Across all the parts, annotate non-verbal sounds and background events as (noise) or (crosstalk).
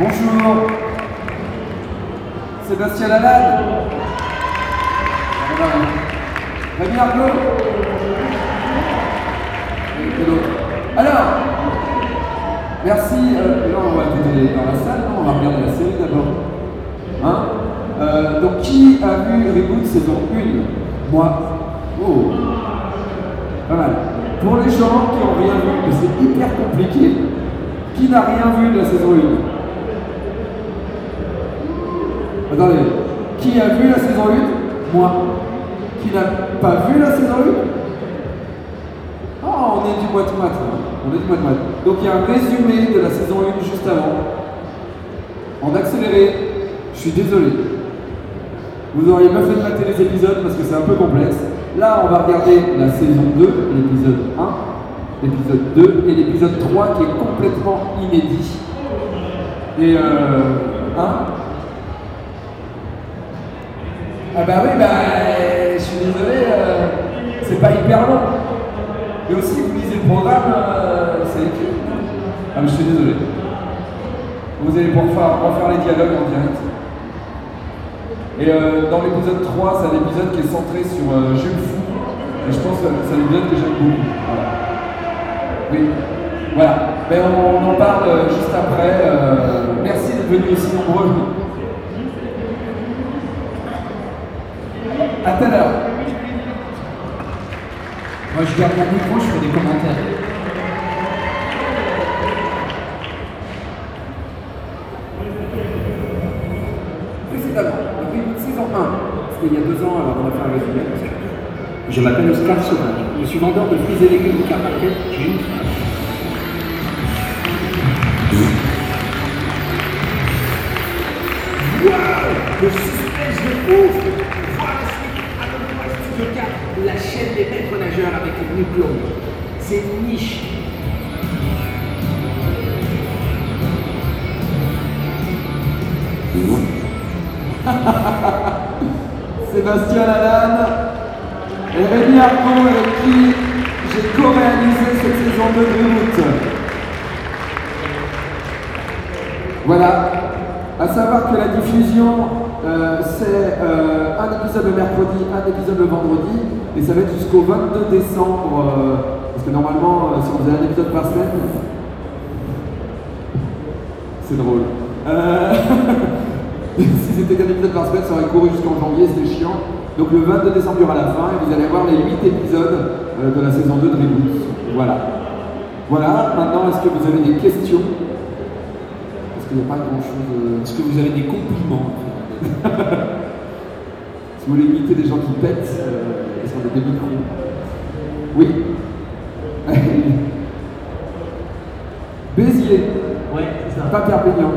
Bonjour. Sébastien Lalanne. Rémi Arnaud. Alors, merci. Euh, là, on va écouter dans la salle, non on va regarder la série d'abord. Hein? Euh, donc, qui a vu Reboot saison 1 Moi. Oh. Pas mal. Pour les gens qui n'ont rien vu, c'est hyper compliqué, qui n'a rien vu de la saison 1 Attendez, qui a vu la saison 1 Moi. Qui n'a pas vu la saison 1 Ah, on est du moite-moite. là. On est du moite-moite. Donc il y a un résumé de la saison 1 juste avant. En accéléré, je suis désolé. Vous auriez pas fait de mater les épisodes parce que c'est un peu complexe. Là, on va regarder la saison 2, l'épisode 1, l'épisode 2 et l'épisode 3 qui est complètement inédit. Et euh. Hein? Ah bah oui, bah je suis désolé, euh, c'est pas hyper long. Et aussi, vous lisez le programme, euh, c'est écrit. Ah mais je suis désolé. Vous allez pouvoir faire, refaire les dialogues en direct. Et euh, dans l'épisode 3, c'est un épisode qui est centré sur Jules Fou. Et je pense que c'est un épisode que j'aime beaucoup. Oui. Voilà. Mais on, en parle euh, juste après. Euh, merci d'être venus aussi nombreux. À tout à l'heure. Moi, je garde mon micro, je fais des commentaires. Précédemment, donc une saison 1, c'était il y a deux ans, alors on va faire un résumé. Que- Je m'appelle Oscar Sauvage. Je suis vendeur de fruits et légumes au Carmarket. J'ai une phrase. Waouh Le suspense de ouf Voir la suite à l'Oprah Studio 4, la chaîne des maîtres nageurs avec les diplômes. C'est une niche. (laughs) Sébastien Lalanne Rémi Arnaud avec qui j'ai co-réalisé cette saison 2 de Reboot. Voilà. À savoir que la diffusion, euh, c'est euh, un épisode le mercredi, un épisode le vendredi, et ça va être jusqu'au 22 décembre, euh, parce que normalement, si on faisait un épisode par semaine, c'est drôle. (laughs) Si c'était qu'un épisode par semaine, ça aurait couru jusqu'en janvier, c'était chiant. Donc le 22 décembre, il y aura la fin, et vous allez avoir les 8 épisodes euh, de la saison 2 de Reboot. Voilà. Voilà, maintenant, est-ce que vous avez des questions? Parce qu'il n'y a pas grand-chose... Est-ce que vous avez des compliments? (laughs) Si vous voulez imiter des gens qui pètent, euh, qu'on a des micros Oui (laughs) Béziers, Ouais, c'est ça. pas Perpignan.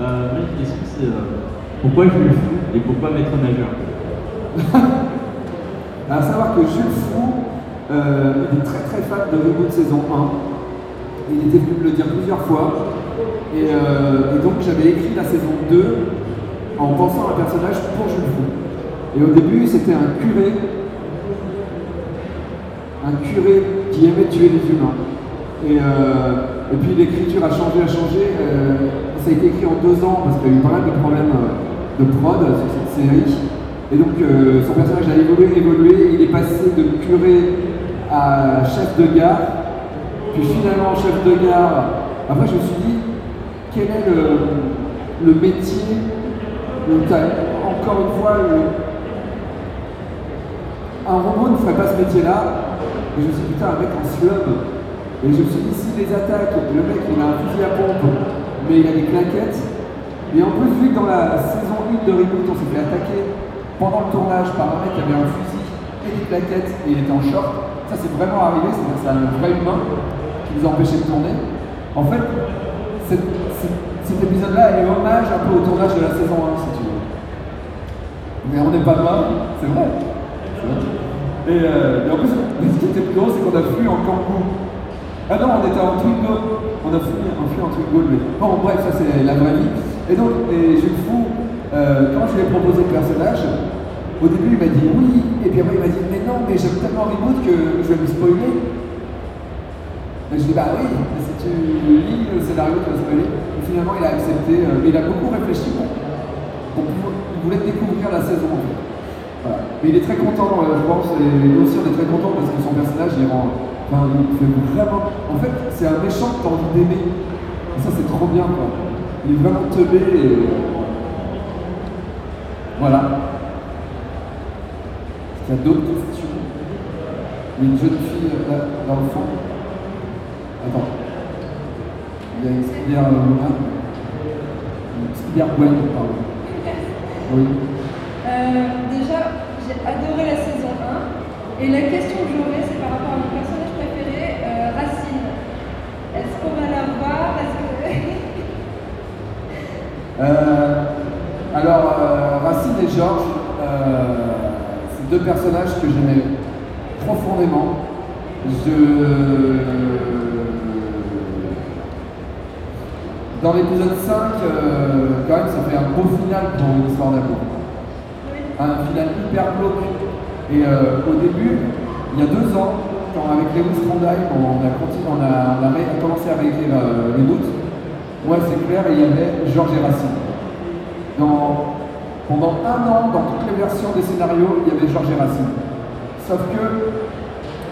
Euh, une question, c'est euh, pourquoi Jules Fou et pourquoi Maître Nageur? À savoir que Jules Fou, euh, il est très très fan de Reboot saison 1. Il était venu me le dire plusieurs fois. Et, euh, donc j'avais écrit la saison 2 en pensant à un personnage pour Jules Fou. Et au début, c'était un curé. Un curé qui aimait tuer les humains. Et, euh, et puis l'écriture a changé, a changé. Euh, ça a été écrit en deux ans parce qu'il y a eu pas mal de problèmes de prod sur cette série. Et donc euh, son personnage a évolué. Il est passé de curé à chef de gare. Puis finalement chef de gare. Après je me suis dit, quel est le, métier où t'as encore une fois un robot ne ferait pas ce métier-là? Et je me suis dit, putain, un mec en slum. Et je me suis dit, si les attaques, le mec il a un fusil à pompe, mais il a des claquettes. Et en plus, vu que dans la saison 1 de Reboot, on s'est fait attaquer pendant le tournage par un mec qui avait un fusil et des claquettes et il était en short, ça c'est vraiment arrivé, c'est-à-dire c'est un vrai humain qui nous a empêché de tourner. En fait, cet épisode-là est hommage un peu au tournage de la saison 1, si tu veux. Mais on n'est pas mort, c'est vrai. Et, euh, en plus, (laughs) ce qui était plus drôle, c'est qu'on a fui en kangou. Ah non, on était en Twingo. On a fui, on fui en Twingo, mais bon, bref, ça c'est la vraie vie. Et donc, et Jules Fou, euh, quand je lui ai proposé le personnage, au début il m'a dit oui, et puis après il m'a dit mais non, mais j'aime tellement Reboot que je vais me spoiler. Je dis bah oui, mais si tu lis le scénario, tu vas spoiler. Et finalement, il a accepté, euh, il a beaucoup réfléchi pour, pour il voulait découvrir la saison en fait. Mais il est très content, euh, je pense, et nous aussi on est très content parce que son personnage il rend. Enfin, il fait vraiment. En fait, c'est un méchant que t'as envie d'aimer. Ça, c'est trop bien quoi. Il est vraiment teubé et. Voilà. Est-ce qu'il y a d'autres questions une jeune fille euh, là, dans le fond. Attends. Il y a une Spider euh, Woman. Une Spider Gwen, pardon. Oui. Euh, déjà, j'ai adoré la saison 1. Et la question que j'aurais, c'est par rapport à mon personnage préféré, euh, Racine. Est-ce qu'on va la voir Est-ce que... Euh, alors, euh, Racine et Georges, euh, personnages que j'aimais profondément. Dans l'épisode 5, euh, quand même, ça fait un beau final pour une histoire d'amour. Un final hyper glauque. Et euh, au début, il y a deux ans, quand avec Lewis Trondheim, on a, on a, commencé à réécrire euh, les doutes, moi c'est clair, il y avait Georges et pendant un an, dans toutes les versions des scénarios, il y avait Georges Racine. Sauf que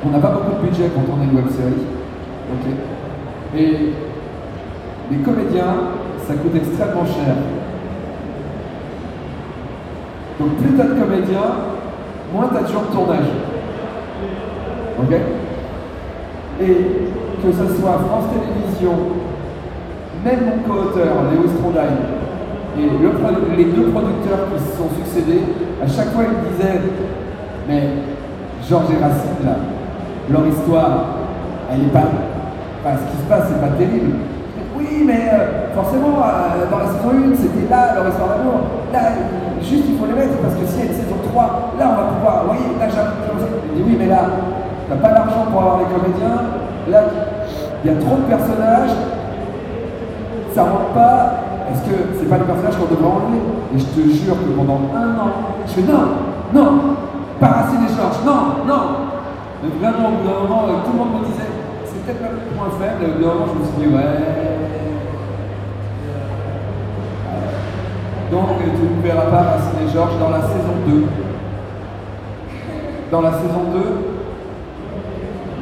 on n'a pas beaucoup de budget quand on est une web série. et les comédiens, ça coûte extrêmement cher. Donc plus t'as de comédiens, moins t'as de jours de tournage. Ok Et que ce soit France Télévisions, même mon co-auteur, Léo Strondheim, et les deux producteurs qui se sont succédés, à chaque fois ils disaient Mais Georges et Racine, là, leur histoire, elle est pas. Enfin, ce qui se passe, c'est pas terrible. Oui, mais euh, forcément, euh, dans la saison 1, c'était là leur histoire d'amour. Là, juste il faut les mettre parce que y a une saison 3, là on va pouvoir. Voyez, là j'ai dis oui, mais là, t'as pas l'argent pour avoir les comédiens. Là, il y a trop de personnages. Ça rentre pas. Est-ce que c'est pas les personnages qu'on devrait enlever Et je te jure que pendant un an, je fais non, non, pas Racine et Georges, non, non. Mais vraiment, au bout d'un moment, euh, tout le monde me disait, c'est peut-être pas le point faible. Et au bout d'un moment, je me suis dit, ouais. Donc, euh, tu ne verras pas Racine et Georges dans la saison 2. Dans la saison 2.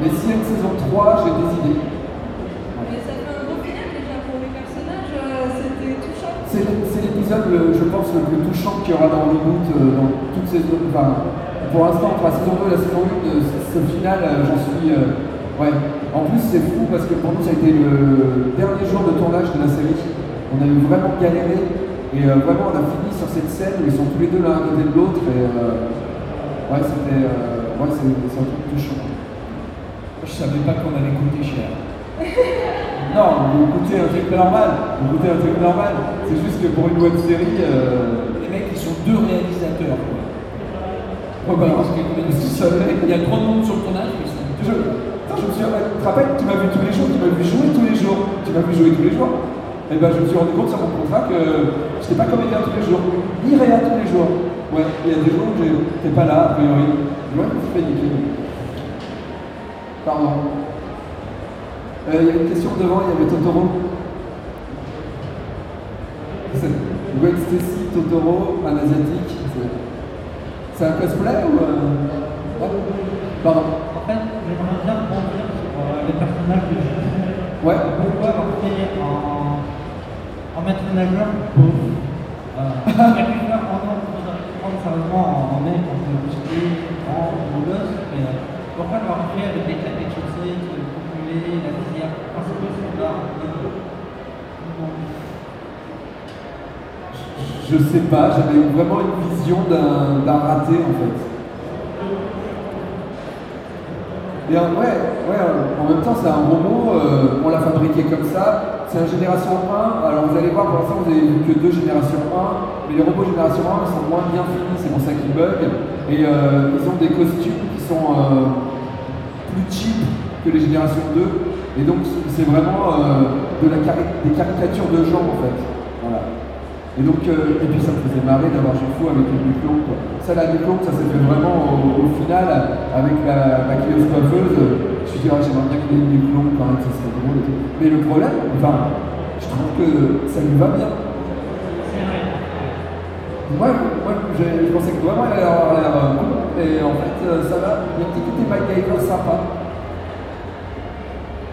Mais s'il y a une saison 3, j'ai des idées. Mais ça fait un beau final déjà pour les personnages, euh, c'était touchant. C'est l'épisode, le- je pense, le plus touchant qu'il y aura dans Reboot, euh, dans toutes ces autres. Enfin, pour l'instant, entre la saison 2 et la saison 1, euh, ce final, euh, j'en suis. euh, ouais. En plus, c'est fou parce que pour nous, ça a été le dernier jour de tournage de la série. On a eu vraiment galéré. Et euh, vraiment, on a fini sur cette scène où ils sont tous les deux l'un à côté de l'autre. Et euh, ouais, c'était. euh, ouais, c'est un truc touchant. Je savais pas qu'on allait coûter cher. Non, vous écoutez un truc normal. Vous écoutez un truc normal. C'est juste que pour une web série. Euh, Les mecs, ils sont deux réalisateurs. Quoi. oh, bah, Parce que, il y a trop de monde sur le tournage, mais Je, Attends, je me suis tu te rappelles, tu m'as vu tous les jours, tu m'as vu jouer tous les jours, tu m'as vu jouer tous les jours. Et ben je me suis rendu compte sur mon contrat que je n'étais pas comédien tous les jours, ni réa tous les jours. Ouais, il y a des jours où j'étais pas là, a priori. Ouais, je me suis fait niquer. Pardon. Euh, Il y a une question devant, il y avait Totoro. Gwen Stacy, Totoro, un asiatique. c'est- un cosplay ou. ouais. Pardon. En fait, j'aimerais bien rebondir sur euh, les personnages de Jésus. Ouais. Pourquoi faire en, en maître nageur pauvre euh, faire en tant que prendre sérieusement en, mec, que gosse, mais euh, pourquoi leur faire avec des claquettes chaussées, la. Je sais pas, j'avais vraiment une vision d'un raté en fait. Et ouais, ouais, en même temps c'est un robot, euh, on l'a fabriqué comme ça, c'est un génération 1, alors vous allez voir pour l'instant vous avez vu que deux générations 1, mais les robots génération 1 ils sont moins bien finis, c'est pour ça qu'ils bug, et euh, ils ont des costumes qui sont euh, plus cheap que les générations 2, et donc c'est vraiment euh, de la des caricatures de gens en fait. Voilà. Et donc, euh, et puis ça me faisait marrer d'avoir joué fou avec une quoi. Ça, la longue, ça s'est fait vraiment au, final avec la maquilleuse coiffeuse. je me dis, ah, j'aimerais bien qu'il ait une quand même, ça serait drôle. Mais le problème, enfin, je trouve que ça lui va bien. Moi, moi je pensais que vraiment elle allait avoir l'air euh, et en fait, ça va. Il y a un petit côté MacGyver sympa.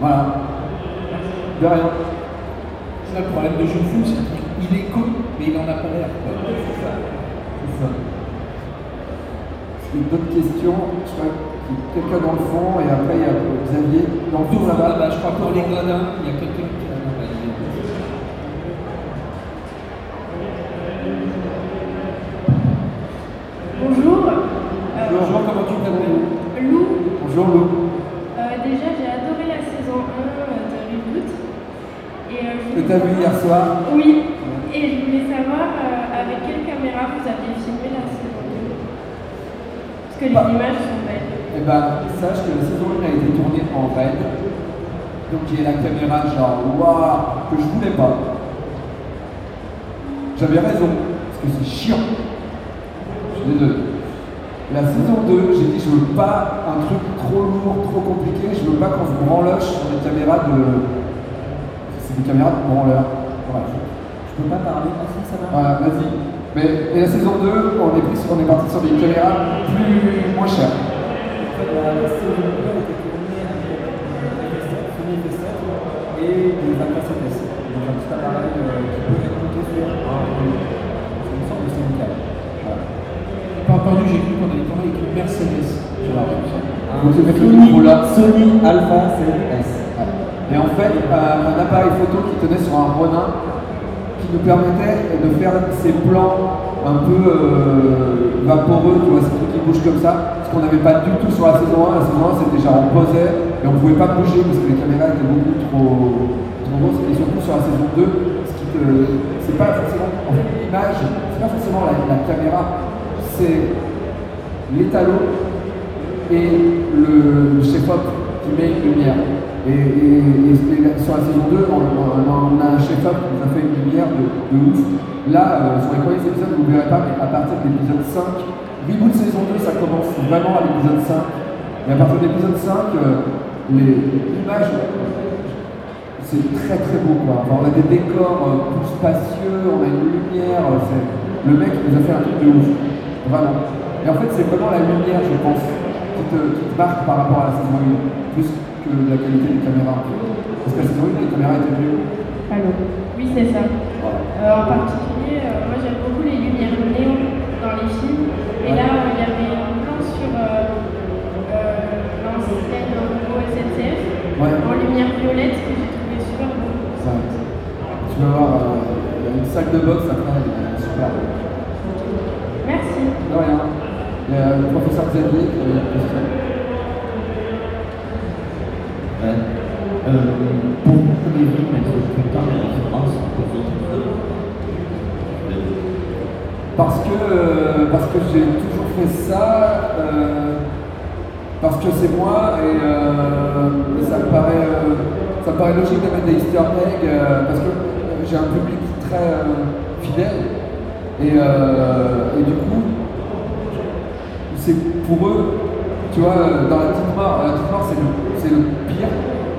Voilà. De rien. C'est ça le problème de Jeune Fou, c'est qu'il est con, mais il en a pas l'air. C'est ça. Est-ce qu'il y a d'autres questions Je crois qu'il y a quelqu'un dans le fond, et après il y a Xavier dans le fond là-bas, je crois pour les gradins, il y a quelqu'un qui a non, bah, il est- Bonjour. Euh, Bonjour, comment tu t'appelles Lou, Bonjour Lou. euh, déjà j'ai adoré la saison 1 de Reboot. Et, vu hier soir Oui. Et je voulais savoir euh, avec quelle caméra vous aviez filmé la saison 2. Parce que les Bah. images sont belles. Eh ben, sache que la saison 1 a été tournée en raid. Donc il y a la caméra genre waouh que je voulais pas. J'avais raison, parce que c'est chiant. Je suis désolé. La saison 2, j'ai dit je veux pas un truc trop lourd, trop compliqué, je veux pas qu'on se branloche sur des caméras de. C'est des caméras de branleur. Voilà. Je peux pas parler, ah ça va? Voilà, vas-y. Mais et la saison 2, on est, pris, on est parti sur des caméras plus moins chères. En fait, la, la saison 2 a été tournée avec euh, FS7, Sony FS7 et des Alpha 7S. Donc un petit appareil euh, qui peut être sur un. C'est une sorte de syndical. Pas entendu, j'ai cru qu'on allait tourner avec une Mercedes. J'ai la réponse. Donc, c'est mettre le Sony, micro là. Sony Alpha 7S. Et en fait, euh, un appareil photo qui tenait sur un Ronin qui nous permettait de faire ces plans un peu euh, vaporeux, tu vois, ces trucs qui bougent comme ça, ce qu'on n'avait pas du tout sur la saison 1. La saison 1, c'était genre on posait et on pouvait pas bouger parce que les caméras étaient beaucoup trop, trop grosses. Et surtout sur la saison 2, ce qui te. C'est pas forcément. En fait, l'image, c'est pas forcément la, la caméra, c'est l'étalon et le chef-op qui met une lumière. Et, sur la saison 2, on, on- a un chef-op qui nous a fait une lumière de, de ouf. Là, euh, sur les premiers épisodes, vous ne verrez pas, mais à partir de l'épisode 5, reboot saison 2, ça commence vraiment à l'épisode 5. Et à partir de l'épisode 5, euh, les- l'image, c'est très très beau. Quoi. On a des décors euh, plus spacieux, on a une lumière. euh, le mec nous a fait un truc de ouf. Et en fait, c'est vraiment la lumière, je pense, qui te, marque par rapport à la saison 1, plus que la qualité des caméras. Parce que 1, les caméras étaient mieux. Allô Oui, c'est ça. Euh, en particulier, euh, moi j'aime beaucoup les lumières néon dans les films. Et là, euh, il y avait un plan sur l'ancienne logo SNCF Ouais. en lumière violette que j'ai trouvé super beau. Ça, tu vas voir, il y a une salle de boxe après, elle est super belle. Merci. De rien. Il y a le professeur Xavier Ouais. Euh, pourquoi voulez-vous mettre tout le temps les références aux autres films Parce que, euh, parce que j'ai toujours fait ça, euh, parce que c'est moi et, euh, ça, me paraît, euh, ça me paraît logique de mettre des easter eggs euh, parce que euh, j'ai un public très euh, fidèle et, euh, et du coup, c'est pour eux, tu vois, euh, dans la petite mort, la petite mort c'est le, c'est le pire.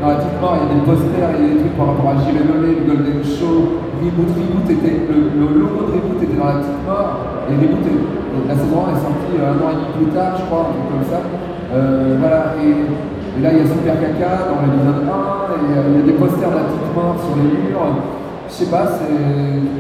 Dans la petite mort, il y a des posters, il y a des trucs par rapport à Jimmy le Golden Show, Reboot, Reboot était, le, le logo de Reboot était dans la petite mort, et Reboot, est- la saison 1 est sortie euh, un an et demi plus tard, je crois, un truc comme ça. Euh, voilà, et, et là il y a Super Caca dans l'épisode 1, et euh, il y a des posters de la petite mort sur les murs. Je sais pas, c'est.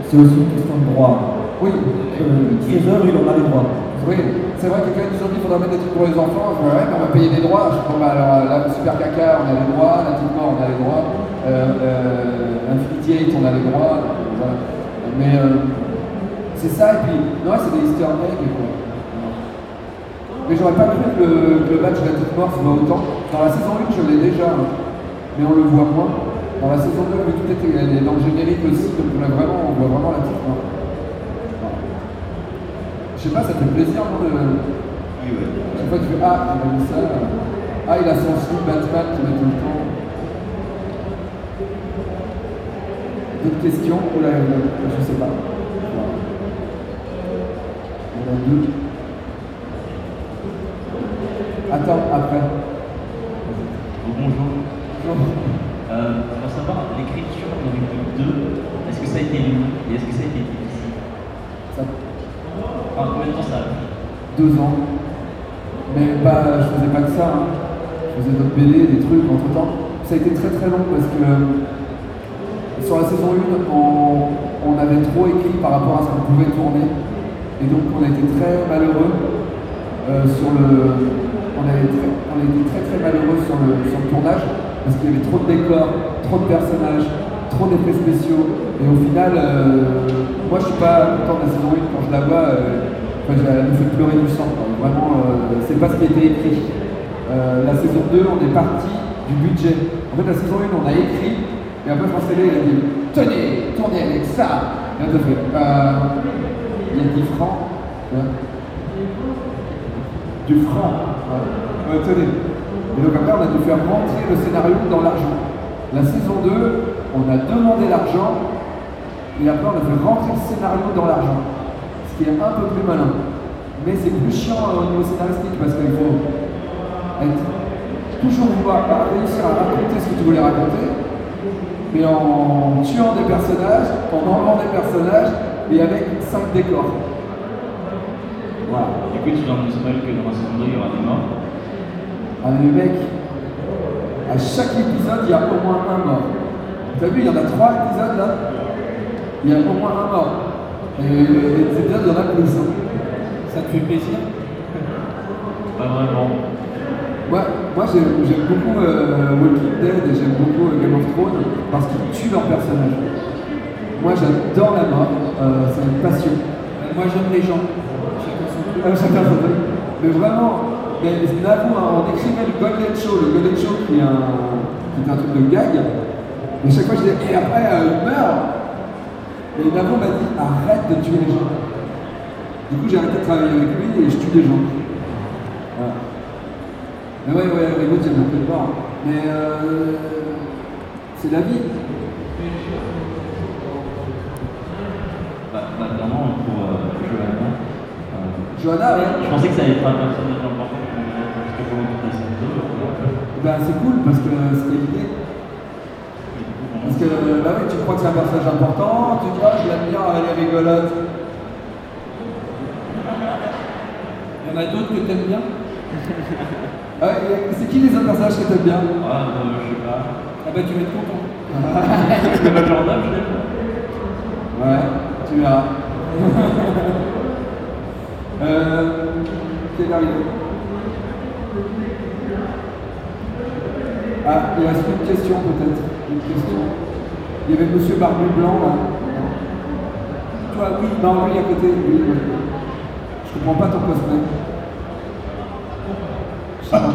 C'est aussi une question de droit. Oui, Euh, œuvres, il en a les droits. oui, c'est vrai que quand ils ont dit qu'il faudra mettre des trucs pour les enfants, ouais, on va payer des droits. Je bah alors là, Super Caca, on a les droits, la petite mort, on a les droits, euh, euh, Infinity 8, on a les droits. Mais euh, c'est ça, et puis, non, c'est des easter eggs, quoi. Mais j'aurais pas cru que le, match de la petite mort se voit autant. Dans la saison 1, je l'ai déjà, hein. mais on le voit moins. Dans la saison 2, vu que tout dans le générique aussi, donc on, a vraiment, on voit vraiment la petite mort. Je sais pas, ça fait plaisir, non, de... Oui, ouais. Chaque fois tu fais Ah, il a mis ça. Ah, il a son slip Batman qui met tout le temps. D'autres questions? Ou là, je sais pas. Voilà. Il y en a deux. Attends, après. Vous bonjour. Euh, on va savoir l'écriture de l'équipe 2, est-ce que ça a été long et est-ce que ça a été deux ans. Mais pas, je faisais pas que ça. hein. Je faisais d'autres BD, des trucs entre temps. Ça a été très très long parce que euh, sur la saison 1, on, avait trop écrit par rapport à ce qu'on pouvait tourner. Et donc on a été très malheureux euh, sur le. On a, été très, très malheureux sur le, sur le tournage parce qu'il y avait trop de décors, trop de personnages, trop d'effets spéciaux. Et au final, euh, moi je suis pas content de la saison 1 quand je la vois. Enfin, elle me fait pleurer du sang. Vraiment, euh, c'est pas ce qui a été écrit. Euh, la saison 2, on est parti du budget. En fait, la saison 1, on a écrit, et après, Télé, il a dit Tenez, tournez avec ça Et on a fait euh, Il y a 10 francs. Du franc. Tenez. Et donc, après, on a dû faire rentrer le scénario dans l'argent. La saison 2, on a demandé l'argent, et après, on a fait rentrer le scénario dans l'argent ce qui est un peu plus malin. Mais c'est plus chiant au niveau scénaristique parce qu'il faut être, toujours vouloir réussir à raconter ce que tu voulais raconter, mais en tuant des personnages, en enlevant des personnages et avec 5 décors. Voilà. Du coup, tu donnes spoil que dans 2, il y aura des morts. Ah, mais mec, à chaque épisode, il y a au moins un mort. T'as vu, il y en a trois épisodes là Il y a au moins un mort. Et les épisodes, il y en a plus. hein. Ça te fait plaisir? Pas vraiment. Moi, moi j'aime beaucoup euh, Walking Dead et j'aime beaucoup euh, Game of Thrones parce qu'ils tuent leurs personnages. Moi j'adore la mort, euh, c'est une passion. Euh, Moi j'aime les gens. Chacun son truc. Euh, chacun son truc. Mais vraiment, mais Navo, hein, on écrivait le Golden Show, le Golden Show qui est un, qui est un truc de gag. Et chaque fois je disais, et après euh, il meurt. Et Navo m'a dit, arrête de tuer les gens. Du coup j'ai arrêté de travailler avec lui et je tue des gens. Voilà. Mais ouais, ouais, Hollywood, j'aime un peu le voir. Mais euh, c'est la vie. Bah, bah, clairement, pour euh, Johanna, euh, Johanna, ouais. je pensais que ça allait être un personnage important parce que pour le la saison 2, euh, Ben, c'est cool parce que c'était l'idée. et du coup, Parce que bah oui, tu crois que c'est un personnage important, tu dis ah je l'aime bien, elle est rigolote. Il y en a d'autres que t'aimes bien (laughs) Ah ouais, c'est qui les autres personnages que t'aimes bien Ah, euh, je sais pas. Ah bah tu vas être content. Le majordome, je l'aime. Ouais, tu verras. euh, est? Arrivé Ah, il reste une question peut-être. Une question. Il y avait Monsieur Barbu Blanc là. Toi, oui, non, lui à côté. Oui, oui. Je comprends pas ton cosplay. Pas.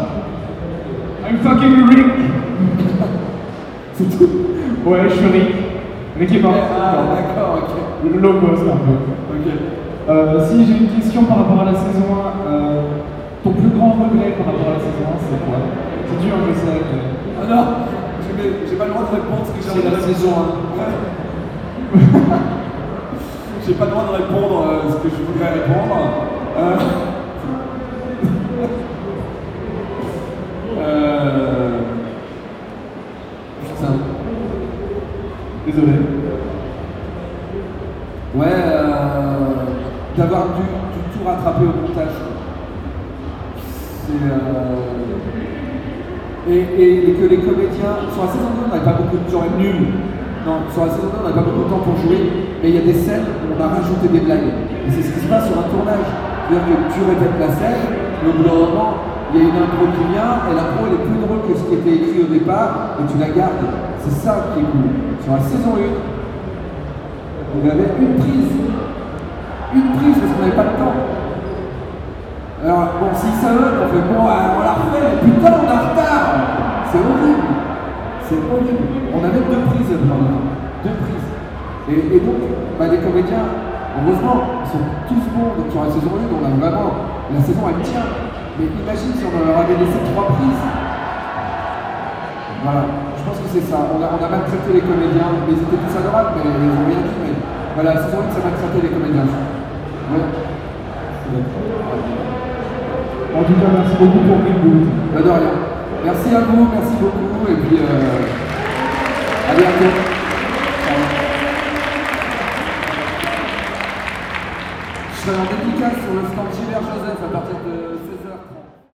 I'm fucking Rick (laughs) C'est tout. Ouais, je suis Rick. Rick est mort. Ah, d'accord, ok. Le logo, c'est un peu. Ok. Euh, si j'ai une question par rapport à la saison 1, euh, ton plus grand regret par rapport à la saison 1, c'est quoi? C'est dur, je sais. mais- Ah non, j'ai pas le droit de répondre ce que j'ai C'est la saison Ouais. (laughs) J'ai pas le droit de répondre euh, ce que je voudrais répondre. Euh... (laughs) euh... Putain. Désolé. Ouais, euh, d'avoir dû, dû tout rattraper au montage. C'est. Et, que les comédiens. Sur la saison 2, on n'avait pas beaucoup de temps nul. Non, sur la saison 2, on n'avait pas beaucoup de temps pour jouer, mais il y a des scènes où on a rajouté des blagues. Et c'est ce qui se passe sur un tournage. C'est-à-dire que tu répètes la scène, au bout il y a une impro qui vient, et l'impro elle est plus drôle que ce qui était écrit au départ, et tu la gardes. C'est ça qui est cool. Sur la saison 1, on avait une prise. Une prise parce qu'on n'avait pas le temps. Alors, bon, si ça veut, on fait bon, euh, on la refait, putain, on en retard C'est horrible C'est horrible On avait deux prises temps. Deux prises. Et, et donc, bah, les comédiens, heureusement, ils sont tous bons. Sur la saison 1, on a vraiment. La saison, elle tient. Mais imagine si on leur avait laissé trois prises. Voilà, je pense que c'est ça. On a, on a maltraité les comédiens, mais ils étaient tous adorables, mais ils ont rien dit. Mais voilà, la saison 1, ça a maltraité les comédiens. En tout cas, merci beaucoup pour. Bah, de rien. Merci à vous, merci beaucoup, et puis euh, à bientôt. Je serai en dédicace sur le stand Gilbert Joseph à partir de 16h.